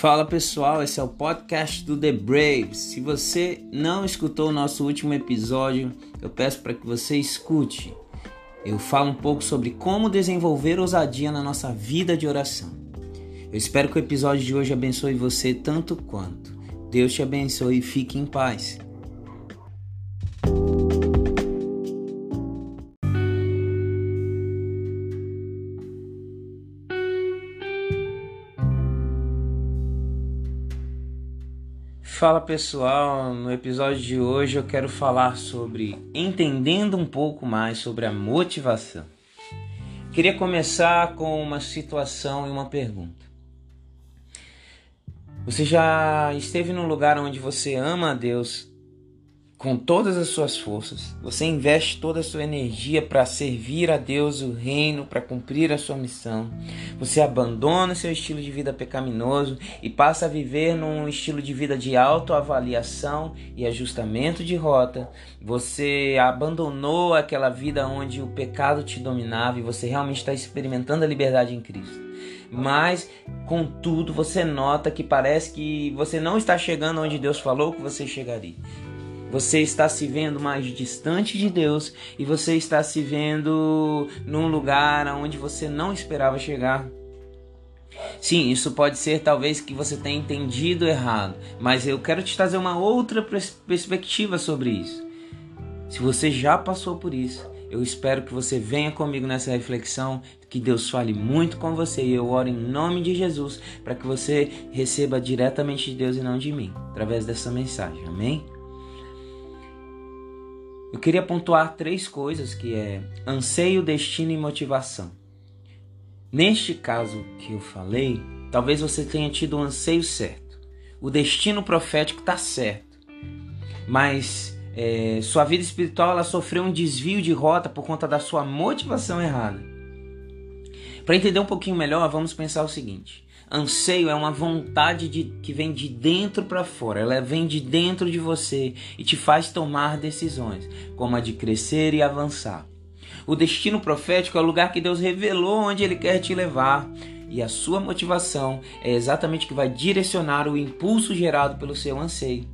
Fala pessoal, esse é o podcast do The Braves. Se você não escutou o nosso último episódio, eu peço para que você escute. Eu falo um pouco sobre como desenvolver ousadia na nossa vida de oração. Eu espero que o episódio de hoje abençoe você tanto quanto. Deus te abençoe e fique em paz. Fala pessoal, no episódio de hoje eu quero falar sobre entendendo um pouco mais sobre a motivação. Queria começar com uma situação e uma pergunta. Você já esteve num lugar onde você ama a Deus com todas as suas forças, você investe toda a sua energia para servir a Deus, o reino, para cumprir a sua missão. Você abandona seu estilo de vida pecaminoso e passa a viver num estilo de vida de autoavaliação e ajustamento de rota. Você abandonou aquela vida onde o pecado te dominava e você realmente está experimentando a liberdade em Cristo mas contudo você nota que parece que você não está chegando onde Deus falou que você chegaria. Você está se vendo mais distante de Deus e você está se vendo num lugar onde você não esperava chegar. Sim, isso pode ser talvez que você tenha entendido errado, mas eu quero te trazer uma outra perspectiva sobre isso. Se você já passou por isso, eu espero que você venha comigo nessa reflexão, que Deus fale muito com você e eu oro em nome de Jesus para que você receba diretamente de Deus e não de mim, através dessa mensagem. Amém? Eu queria pontuar três coisas que é anseio, destino e motivação. Neste caso que eu falei, talvez você tenha tido o anseio certo. O destino profético está certo. Mas é, sua vida espiritual ela sofreu um desvio de rota por conta da sua motivação errada. Para entender um pouquinho melhor, vamos pensar o seguinte: Anseio é uma vontade de, que vem de dentro para fora, ela vem de dentro de você e te faz tomar decisões, como a de crescer e avançar. O destino profético é o lugar que Deus revelou onde Ele quer te levar. E a sua motivação é exatamente o que vai direcionar o impulso gerado pelo seu anseio.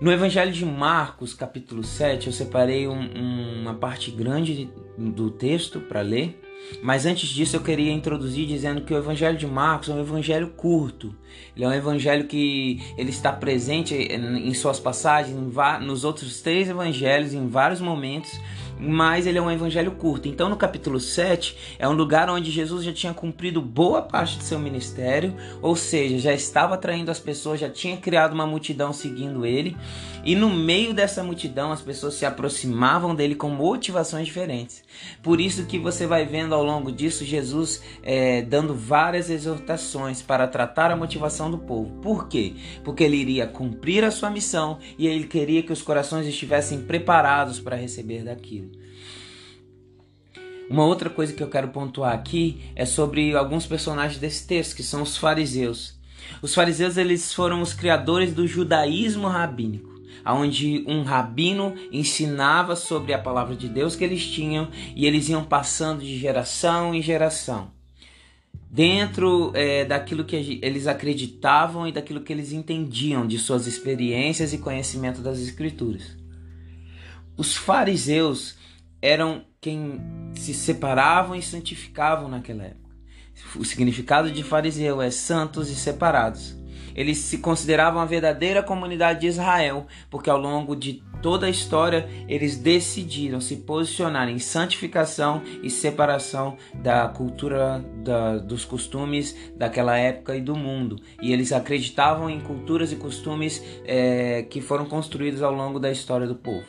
No Evangelho de Marcos, capítulo 7, eu separei um, um, uma parte grande do texto para ler. Mas antes disso eu queria introduzir dizendo que o Evangelho de Marcos é um evangelho curto. Ele é um evangelho que ele está presente em suas passagens nos outros três evangelhos em vários momentos mas ele é um evangelho curto. Então, no capítulo 7, é um lugar onde Jesus já tinha cumprido boa parte de seu ministério, ou seja, já estava atraindo as pessoas, já tinha criado uma multidão seguindo ele, e no meio dessa multidão as pessoas se aproximavam dele com motivações diferentes. Por isso que você vai vendo ao longo disso Jesus é, dando várias exortações para tratar a motivação do povo. Por quê? Porque ele iria cumprir a sua missão e ele queria que os corações estivessem preparados para receber daquilo. Uma outra coisa que eu quero pontuar aqui é sobre alguns personagens desse texto, que são os fariseus. Os fariseus eles foram os criadores do judaísmo rabínico, onde um rabino ensinava sobre a palavra de Deus que eles tinham e eles iam passando de geração em geração, dentro é, daquilo que eles acreditavam e daquilo que eles entendiam de suas experiências e conhecimento das escrituras. Os fariseus eram quem se separavam e santificavam naquela época. O significado de fariseu é santos e separados. Eles se consideravam a verdadeira comunidade de Israel, porque ao longo de toda a história eles decidiram se posicionar em santificação e separação da cultura, da, dos costumes daquela época e do mundo. E eles acreditavam em culturas e costumes é, que foram construídos ao longo da história do povo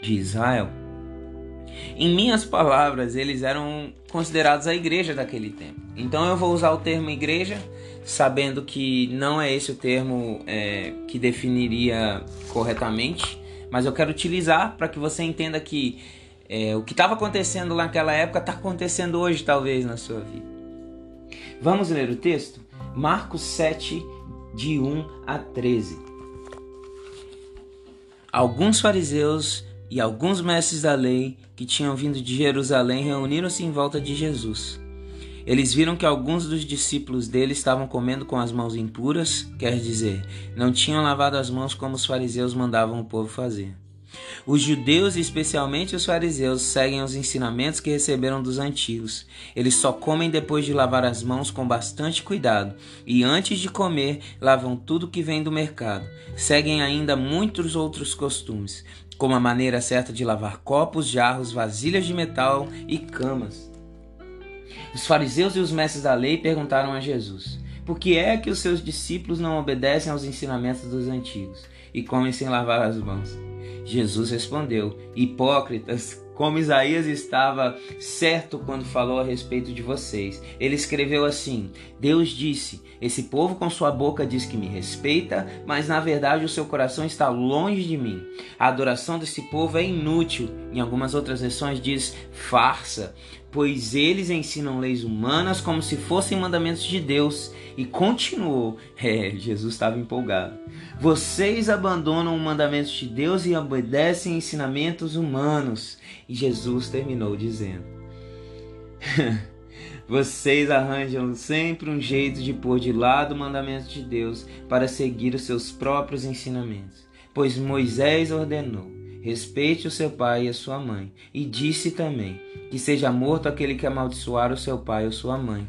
de Israel. Em minhas palavras, eles eram considerados a igreja daquele tempo. Então eu vou usar o termo igreja, sabendo que não é esse o termo é, que definiria corretamente, mas eu quero utilizar para que você entenda que é, o que estava acontecendo naquela época está acontecendo hoje, talvez, na sua vida. Vamos ler o texto? Marcos 7, de 1 a 13. Alguns fariseus e alguns mestres da lei que tinham vindo de Jerusalém reuniram-se em volta de Jesus. Eles viram que alguns dos discípulos dele estavam comendo com as mãos impuras, quer dizer, não tinham lavado as mãos como os fariseus mandavam o povo fazer. Os judeus, especialmente os fariseus, seguem os ensinamentos que receberam dos antigos. Eles só comem depois de lavar as mãos com bastante cuidado, e antes de comer, lavam tudo que vem do mercado. Seguem ainda muitos outros costumes, como a maneira certa de lavar copos, jarros, vasilhas de metal e camas. Os fariseus e os mestres da lei perguntaram a Jesus: Por que é que os seus discípulos não obedecem aos ensinamentos dos antigos e comem sem lavar as mãos? Jesus respondeu: Hipócritas, como Isaías estava certo quando falou a respeito de vocês. Ele escreveu assim: Deus disse: Esse povo com sua boca diz que me respeita, mas na verdade o seu coração está longe de mim. A adoração desse povo é inútil. Em algumas outras versões diz farsa, pois eles ensinam leis humanas como se fossem mandamentos de Deus. E continuou: É, Jesus estava empolgado. Vocês abandonam o mandamento de Deus e obedecem ensinamentos humanos. E Jesus terminou dizendo: Vocês arranjam sempre um jeito de pôr de lado o mandamento de Deus para seguir os seus próprios ensinamentos. Pois Moisés ordenou: respeite o seu pai e a sua mãe, e disse também: que seja morto aquele que amaldiçoar o seu pai ou sua mãe.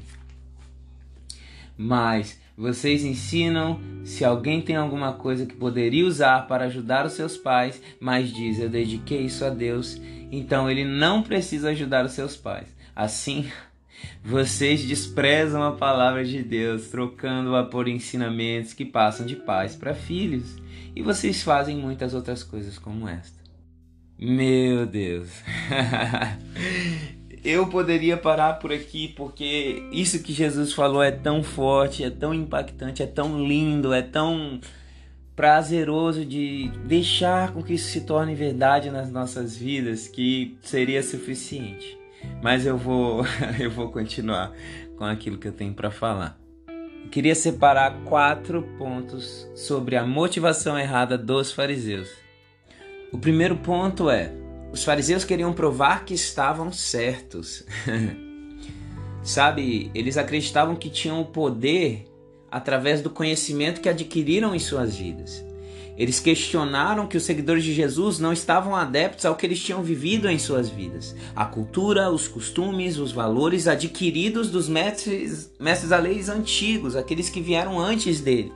Mas vocês ensinam se alguém tem alguma coisa que poderia usar para ajudar os seus pais, mas diz: Eu dediquei isso a Deus, então ele não precisa ajudar os seus pais. Assim, vocês desprezam a palavra de Deus, trocando-a por ensinamentos que passam de pais para filhos, e vocês fazem muitas outras coisas como esta. Meu Deus. eu poderia parar por aqui porque isso que Jesus falou é tão forte, é tão impactante, é tão lindo, é tão prazeroso de deixar com que isso se torne verdade nas nossas vidas que seria suficiente. Mas eu vou eu vou continuar com aquilo que eu tenho para falar. Eu queria separar quatro pontos sobre a motivação errada dos fariseus. O primeiro ponto é os fariseus queriam provar que estavam certos. Sabe, eles acreditavam que tinham o poder através do conhecimento que adquiriram em suas vidas. Eles questionaram que os seguidores de Jesus não estavam adeptos ao que eles tinham vivido em suas vidas. A cultura, os costumes, os valores adquiridos dos mestres, mestres da lei antigos, aqueles que vieram antes dele.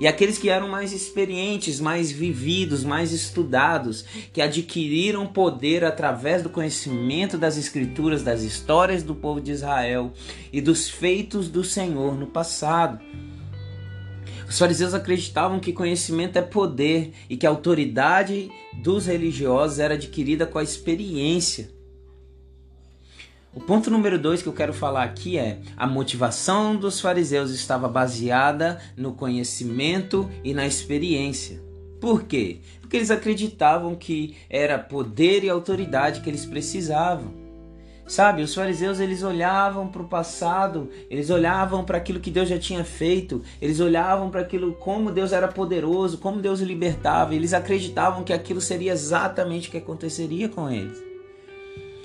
E aqueles que eram mais experientes, mais vividos, mais estudados, que adquiriram poder através do conhecimento das Escrituras, das histórias do povo de Israel e dos feitos do Senhor no passado. Os fariseus acreditavam que conhecimento é poder e que a autoridade dos religiosos era adquirida com a experiência. O ponto número dois que eu quero falar aqui é: a motivação dos fariseus estava baseada no conhecimento e na experiência. Por quê? Porque eles acreditavam que era poder e autoridade que eles precisavam. Sabe, os fariseus eles olhavam para o passado, eles olhavam para aquilo que Deus já tinha feito, eles olhavam para aquilo como Deus era poderoso, como Deus libertava, eles acreditavam que aquilo seria exatamente o que aconteceria com eles.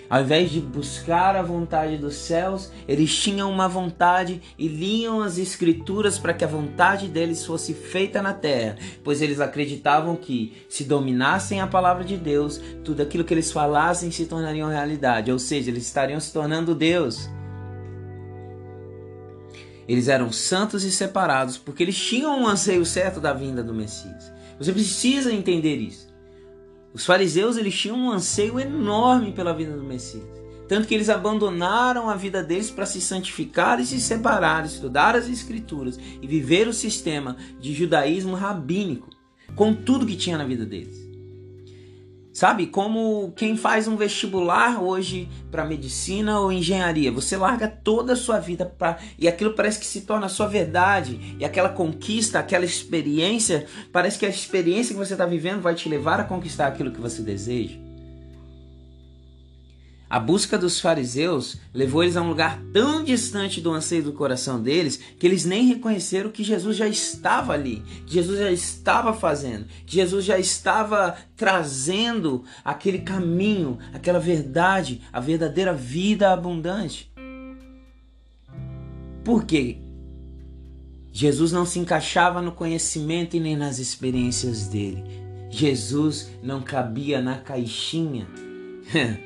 Ao invés de buscar a vontade dos céus, eles tinham uma vontade e liam as escrituras para que a vontade deles fosse feita na terra, pois eles acreditavam que, se dominassem a palavra de Deus, tudo aquilo que eles falassem se tornaria realidade, ou seja, eles estariam se tornando Deus. Eles eram santos e separados porque eles tinham um anseio certo da vinda do Messias. Você precisa entender isso. Os fariseus eles tinham um anseio enorme pela vida do Messias. Tanto que eles abandonaram a vida deles para se santificar e se separar, estudar as Escrituras e viver o sistema de judaísmo rabínico, com tudo que tinha na vida deles. Sabe, como quem faz um vestibular hoje para medicina ou engenharia, você larga toda a sua vida para e aquilo parece que se torna a sua verdade, e aquela conquista, aquela experiência, parece que a experiência que você está vivendo vai te levar a conquistar aquilo que você deseja. A busca dos fariseus levou eles a um lugar tão distante do anseio do coração deles que eles nem reconheceram que Jesus já estava ali, que Jesus já estava fazendo, que Jesus já estava trazendo aquele caminho, aquela verdade, a verdadeira vida abundante. Por quê? Jesus não se encaixava no conhecimento e nem nas experiências dele. Jesus não cabia na caixinha.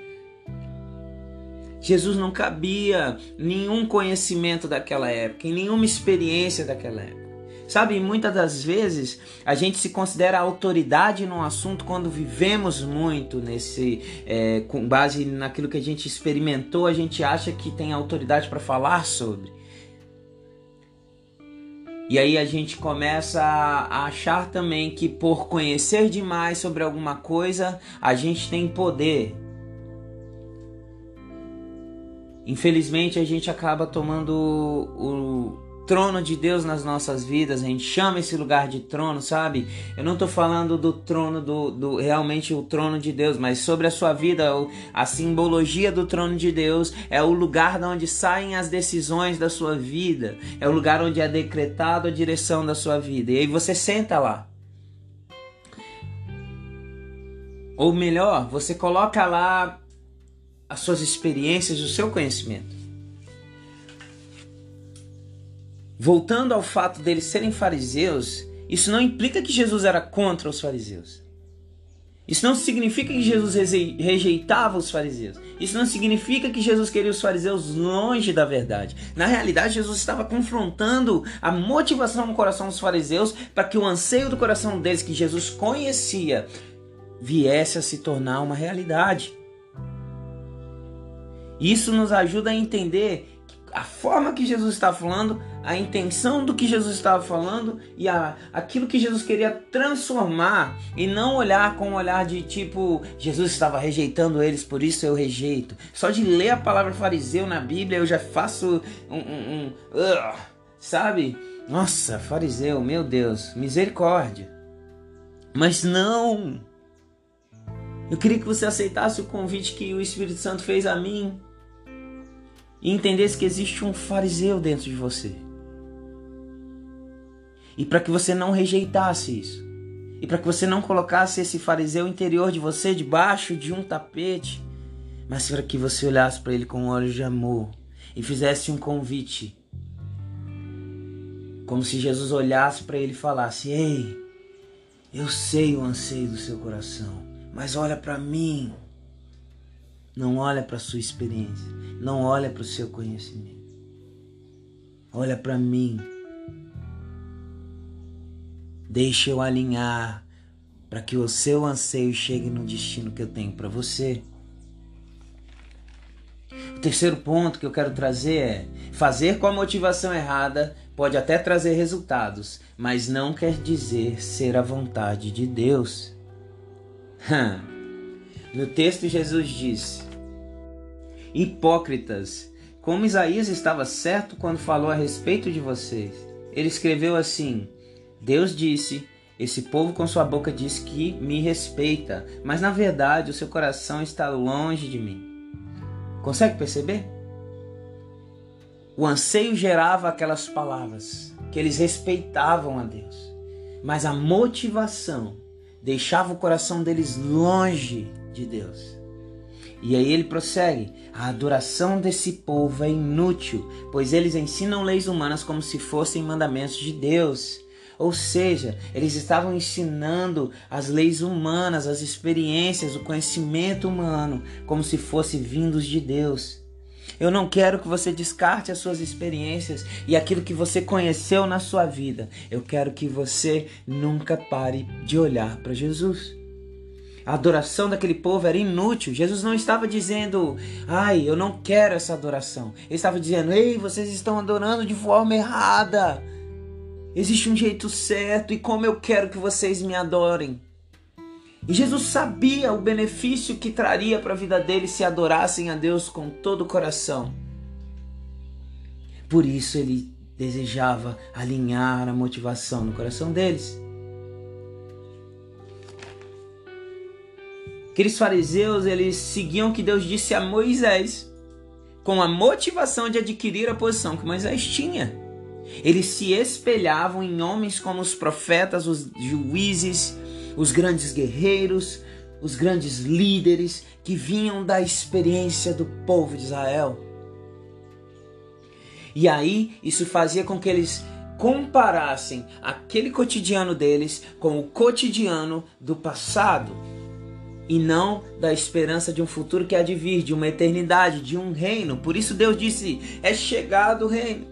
Jesus não cabia nenhum conhecimento daquela época, em nenhuma experiência daquela época. Sabe, muitas das vezes a gente se considera autoridade num assunto quando vivemos muito nesse, é, com base naquilo que a gente experimentou, a gente acha que tem autoridade para falar sobre. E aí a gente começa a achar também que por conhecer demais sobre alguma coisa, a gente tem poder. Infelizmente a gente acaba tomando o, trono de Deus nas nossas vidas, a gente chama esse lugar de trono, sabe? Eu não estou falando do trono do, do, realmente o trono de Deus, mas sobre a sua vida, a simbologia do trono de Deus é o lugar de onde saem as decisões da sua vida, é o lugar onde é decretado a direção da sua vida. E aí você senta lá. Ou melhor, você coloca lá as suas experiências, o seu conhecimento. Voltando ao fato deles serem fariseus, isso não implica que Jesus era contra os fariseus. Isso não significa que Jesus rejeitava os fariseus. Isso não significa que Jesus queria os fariseus longe da verdade. Na realidade, Jesus estava confrontando a motivação no coração dos fariseus para que o anseio do coração deles, que Jesus conhecia, viesse a se tornar uma realidade. Isso nos ajuda a entender a forma que Jesus está falando, a intenção do que Jesus estava falando e a, aquilo que Jesus queria transformar e não olhar com um olhar de tipo Jesus estava rejeitando eles, por isso eu rejeito. Só de ler a palavra fariseu na Bíblia eu já faço um, um, um uh, sabe? Nossa, fariseu, meu Deus, misericórdia. Mas não. Eu queria que você aceitasse o convite que o Espírito Santo fez a mim e entendesse que existe um fariseu dentro de você. E para que você não rejeitasse isso. E para que você não colocasse esse fariseu interior de você debaixo de um tapete, mas para que você olhasse para ele com olhos de amor e fizesse um convite. Como se Jesus olhasse para ele e falasse: Ei, eu sei o anseio do seu coração, mas olha para mim. Não olha para a sua experiência, não olha para o seu conhecimento. Olha para mim. Deixa eu alinhar para que o seu anseio chegue no destino que eu tenho para você. O terceiro ponto que eu quero trazer é: fazer com a motivação errada pode até trazer resultados, mas não quer dizer ser a vontade de Deus. No texto, Jesus disse: Hipócritas, como Isaías estava certo quando falou a respeito de vocês. Ele escreveu assim: Deus disse: Esse povo com sua boca diz que me respeita, mas na verdade o seu coração está longe de mim. Consegue perceber? O anseio gerava aquelas palavras, que eles respeitavam a Deus, mas a motivação deixava o coração deles longe de Deus. E aí ele prossegue: a adoração desse povo é inútil, pois eles ensinam leis humanas como se fossem mandamentos de Deus. Ou seja, eles estavam ensinando as leis humanas, as experiências, o conhecimento humano, como se fossem vindos de Deus. Eu não quero que você descarte as suas experiências e aquilo que você conheceu na sua vida. Eu quero que você nunca pare de olhar para Jesus. A adoração daquele povo era inútil. Jesus não estava dizendo, ai, eu não quero essa adoração. Ele estava dizendo, ei, vocês estão adorando de forma errada. Existe um jeito certo e como eu quero que vocês me adorem. E Jesus sabia o benefício que traria para a vida deles se adorassem a Deus com todo o coração. Por isso ele desejava alinhar a motivação no coração deles. Aqueles fariseus, eles seguiam o que Deus disse a Moisés, com a motivação de adquirir a posição que Moisés tinha. Eles se espelhavam em homens como os profetas, os juízes, os grandes guerreiros, os grandes líderes que vinham da experiência do povo de Israel. E aí isso fazia com que eles comparassem aquele cotidiano deles com o cotidiano do passado e não da esperança de um futuro que há de vir, de uma eternidade, de um reino. Por isso Deus disse: é chegado o reino.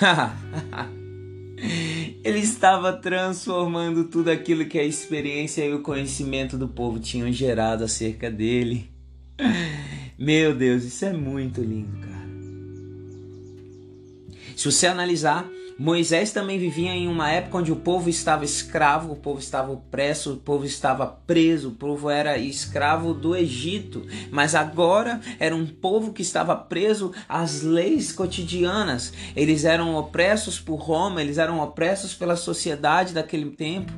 Ele estava transformando tudo aquilo que a experiência e o conhecimento do povo tinham gerado acerca dele. Meu Deus, isso é muito lindo, cara. Se você analisar, Moisés também vivia em uma época onde o povo estava escravo, o povo estava opresso, o povo estava preso, o povo era escravo do Egito. Mas agora era um povo que estava preso às leis cotidianas. Eles eram opressos por Roma, eles eram opressos pela sociedade daquele tempo.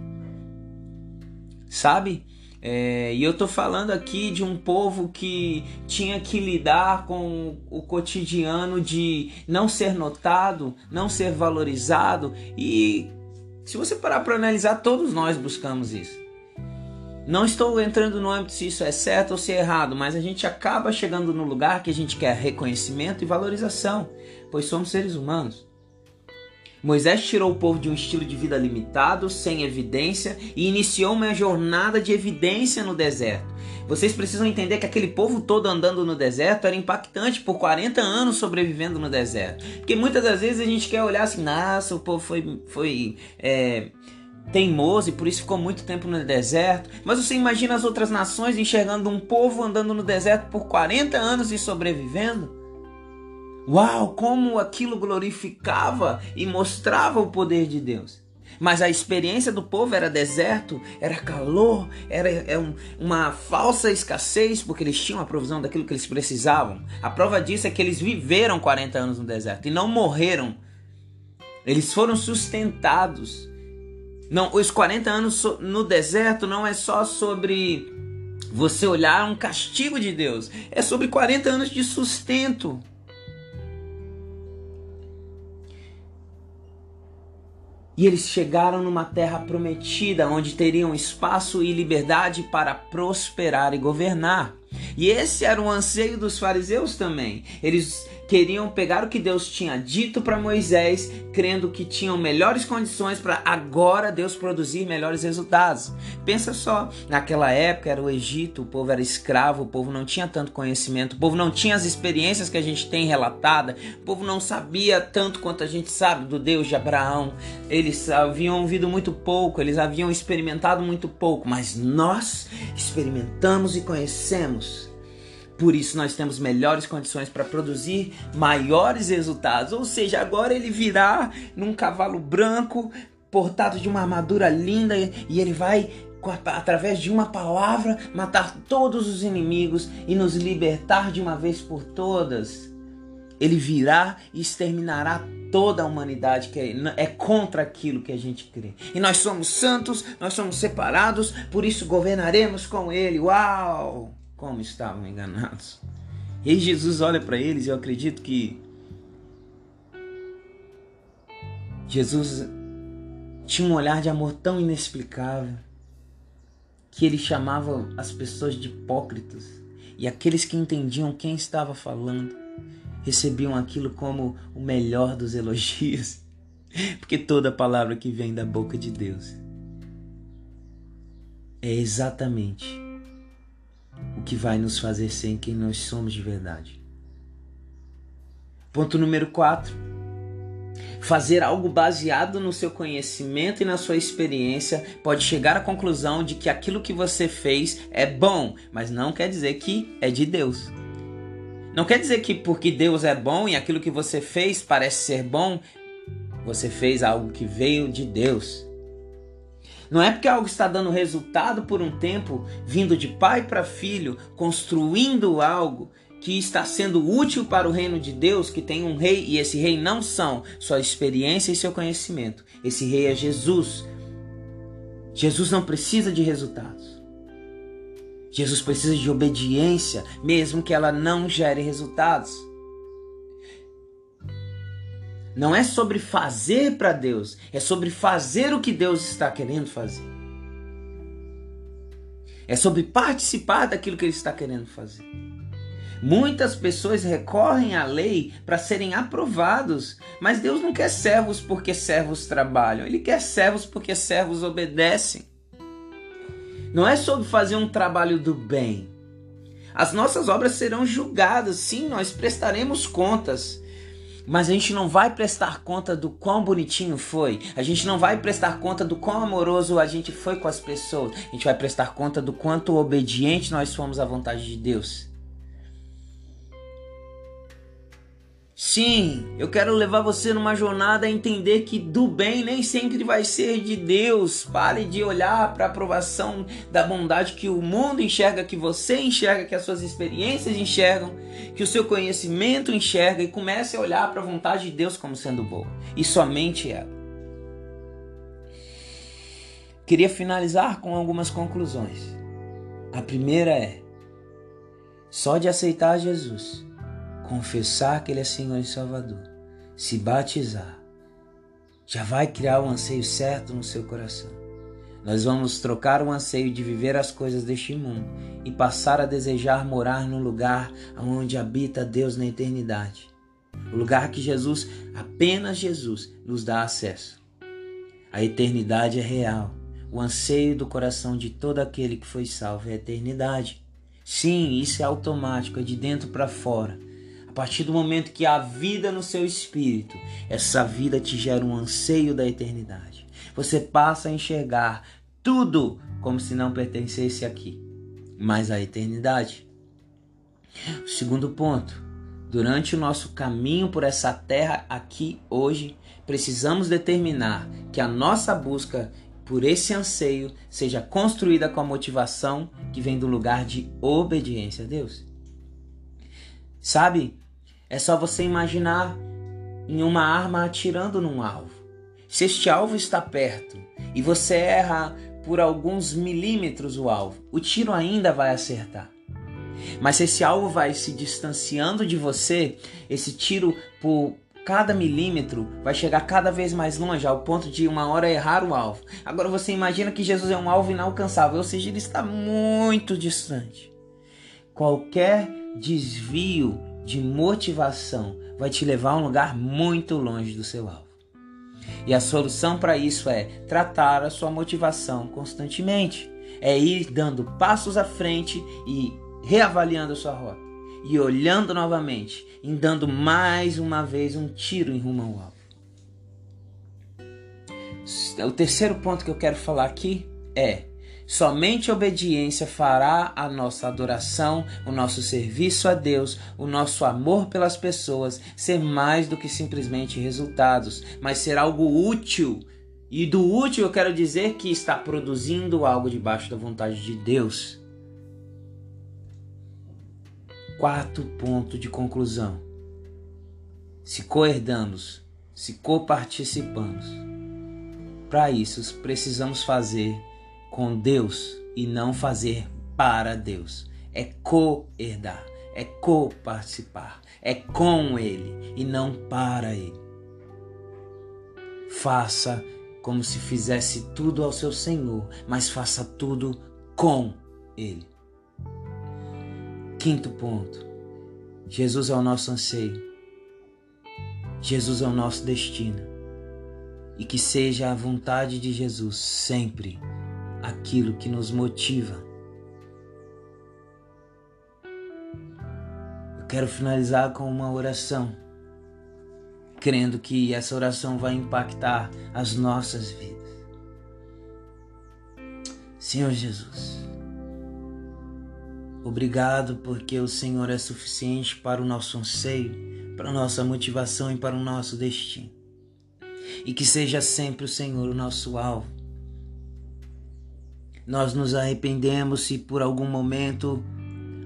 Sabe? É, e eu tô falando aqui de um povo que tinha que lidar com o cotidiano de não ser notado, não ser valorizado e se você parar para analisar, todos nós buscamos isso. Não estou entrando no âmbito se isso é certo ou se é errado, mas a gente acaba chegando no lugar que a gente quer reconhecimento e valorização, pois somos seres humanos. Moisés tirou o povo de um estilo de vida limitado, sem evidência, e iniciou uma jornada de evidência no deserto. Vocês precisam entender que aquele povo todo andando no deserto era impactante por 40 anos sobrevivendo no deserto. Porque muitas das vezes a gente quer olhar assim, nossa, o povo foi, foi é, teimoso e por isso ficou muito tempo no deserto. Mas você imagina as outras nações enxergando um povo andando no deserto por 40 anos e sobrevivendo? Uau, como aquilo glorificava e mostrava o poder de Deus. Mas a experiência do povo era deserto, era calor, era, era é uma falsa escassez, porque eles tinham a provisão daquilo que eles precisavam. A prova disso é que eles viveram 40 anos no deserto e não morreram. Eles foram sustentados. Não, os 40 anos no deserto não é só sobre você olhar um castigo de Deus, é sobre 40 anos de sustento. E eles chegaram numa terra prometida, onde teriam espaço e liberdade para prosperar e governar. E esse era o anseio dos fariseus também. Eles queriam pegar o que Deus tinha dito para Moisés, crendo que tinham melhores condições para agora Deus produzir melhores resultados. Pensa só, naquela época era o Egito, o povo era escravo, o povo não tinha tanto conhecimento, o povo não tinha as experiências que a gente tem relatada, o povo não sabia tanto quanto a gente sabe do Deus de Abraão. Eles haviam ouvido muito pouco, eles haviam experimentado muito pouco, mas nós experimentamos e conhecemos por isso nós temos melhores condições para produzir maiores resultados. Ou seja, agora ele virá num cavalo branco, portado de uma armadura linda, e ele vai através de uma palavra matar todos os inimigos e nos libertar de uma vez por todas. Ele virá e exterminará toda a humanidade que é contra aquilo que a gente crê. E nós somos santos, nós somos separados, por isso governaremos com ele. Uau! Como estavam enganados. E Jesus olha para eles e eu acredito que Jesus tinha um olhar de amor tão inexplicável que ele chamava as pessoas de hipócritas e aqueles que entendiam quem estava falando recebiam aquilo como o melhor dos elogios, porque toda palavra que vem da boca de Deus é exatamente que vai nos fazer ser quem nós somos de verdade. Ponto número 4. Fazer algo baseado no seu conhecimento e na sua experiência pode chegar à conclusão de que aquilo que você fez é bom, mas não quer dizer que é de Deus. Não quer dizer que porque Deus é bom e aquilo que você fez parece ser bom, você fez algo que veio de Deus. Não é porque algo está dando resultado por um tempo, vindo de pai para filho, construindo algo que está sendo útil para o reino de Deus, que tem um rei, e esse rei não são sua experiência e seu conhecimento. Esse rei é Jesus. Jesus não precisa de resultados. Jesus precisa de obediência, mesmo que ela não gere resultados. Não é sobre fazer para Deus, é sobre fazer o que Deus está querendo fazer. É sobre participar daquilo que Ele está querendo fazer. Muitas pessoas recorrem à lei para serem aprovados, mas Deus não quer servos porque servos trabalham, Ele quer servos porque servos obedecem. Não é sobre fazer um trabalho do bem. As nossas obras serão julgadas, sim, nós prestaremos contas. Mas a gente não vai prestar conta do quão bonitinho foi. A gente não vai prestar conta do quão amoroso a gente foi com as pessoas. A gente vai prestar conta do quanto obediente nós fomos à vontade de Deus. Sim, eu quero levar você numa jornada a entender que do bem nem sempre vai ser de Deus. Pare de olhar para a aprovação da bondade que o mundo enxerga, que você enxerga, que as suas experiências enxergam, que o seu conhecimento enxerga e comece a olhar para a vontade de Deus como sendo boa e somente ela. Queria finalizar com algumas conclusões. A primeira é: só de aceitar Jesus confessar que Ele é Senhor e Salvador, se batizar, já vai criar o anseio certo no seu coração. Nós vamos trocar o anseio de viver as coisas deste mundo e passar a desejar morar no lugar onde habita Deus na eternidade. O lugar que Jesus, apenas Jesus, nos dá acesso. A eternidade é real. O anseio do coração de todo aquele que foi salvo é a eternidade. Sim, isso é automático, é de dentro para fora partir do momento que há vida no seu espírito, essa vida te gera um anseio da eternidade. Você passa a enxergar tudo como se não pertencesse aqui, mas à eternidade. O segundo ponto, durante o nosso caminho por essa terra aqui hoje, precisamos determinar que a nossa busca por esse anseio seja construída com a motivação que vem do lugar de obediência a Deus. Sabe, é só você imaginar em uma arma atirando num alvo. Se este alvo está perto e você erra por alguns milímetros o alvo, o tiro ainda vai acertar. Mas se esse alvo vai se distanciando de você, esse tiro por cada milímetro vai chegar cada vez mais longe, ao ponto de uma hora errar o alvo. Agora você imagina que Jesus é um alvo inalcançável, ou seja, ele está muito distante. Qualquer desvio de motivação vai te levar a um lugar muito longe do seu alvo. E a solução para isso é tratar a sua motivação constantemente. É ir dando passos à frente e reavaliando a sua rota. E olhando novamente, e dando mais uma vez um tiro em rumo ao alvo. O terceiro ponto que eu quero falar aqui é Somente a obediência fará a nossa adoração, o nosso serviço a Deus, o nosso amor pelas pessoas ser mais do que simplesmente resultados, mas ser algo útil. E do útil eu quero dizer que está produzindo algo debaixo da vontade de Deus. Quarto ponto de conclusão. Se coerdamos, se coparticipamos. Para isso, precisamos fazer com Deus e não fazer para Deus. É co-herdar, é co-participar, é com Ele e não para Ele. Faça como se fizesse tudo ao seu Senhor, mas faça tudo com Ele. Quinto ponto: Jesus é o nosso anseio, Jesus é o nosso destino, e que seja a vontade de Jesus sempre aquilo que nos motiva. Eu quero finalizar com uma oração, crendo que essa oração vai impactar as nossas vidas. Senhor Jesus, obrigado porque o Senhor é suficiente para o nosso anseio, para a nossa motivação e para o nosso destino. E que seja sempre o Senhor o nosso alvo nós nos arrependemos se por algum momento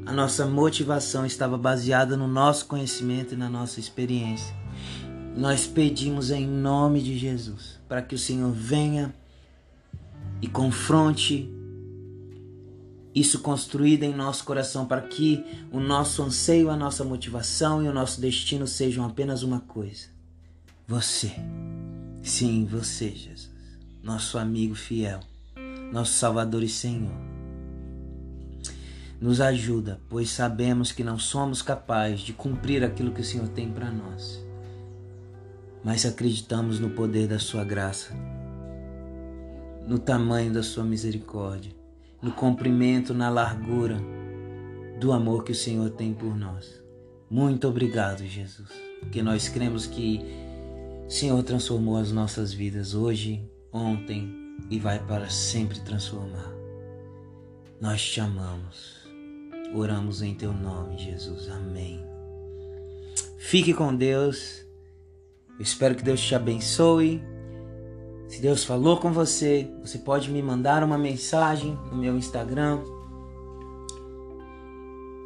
a nossa motivação estava baseada no nosso conhecimento e na nossa experiência. Nós pedimos em nome de Jesus para que o Senhor venha e confronte isso construído em nosso coração para que o nosso anseio, a nossa motivação e o nosso destino sejam apenas uma coisa: você. Sim, você, Jesus, nosso amigo fiel nosso Salvador e Senhor. Nos ajuda, pois sabemos que não somos capazes de cumprir aquilo que o Senhor tem para nós. Mas acreditamos no poder da Sua graça, no tamanho da Sua misericórdia, no comprimento, na largura do amor que o Senhor tem por nós. Muito obrigado, Jesus, porque nós cremos que o Senhor transformou as nossas vidas hoje, ontem e vai para sempre transformar. Nós te amamos. Oramos em teu nome, Jesus. Amém. Fique com Deus. Eu espero que Deus te abençoe. Se Deus falou com você, você pode me mandar uma mensagem no meu Instagram.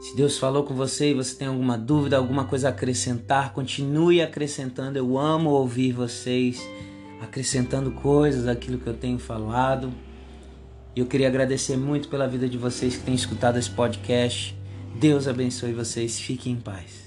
Se Deus falou com você e você tem alguma dúvida, alguma coisa a acrescentar, continue acrescentando. Eu amo ouvir vocês acrescentando coisas daquilo que eu tenho falado. E eu queria agradecer muito pela vida de vocês que têm escutado esse podcast. Deus abençoe vocês. Fiquem em paz.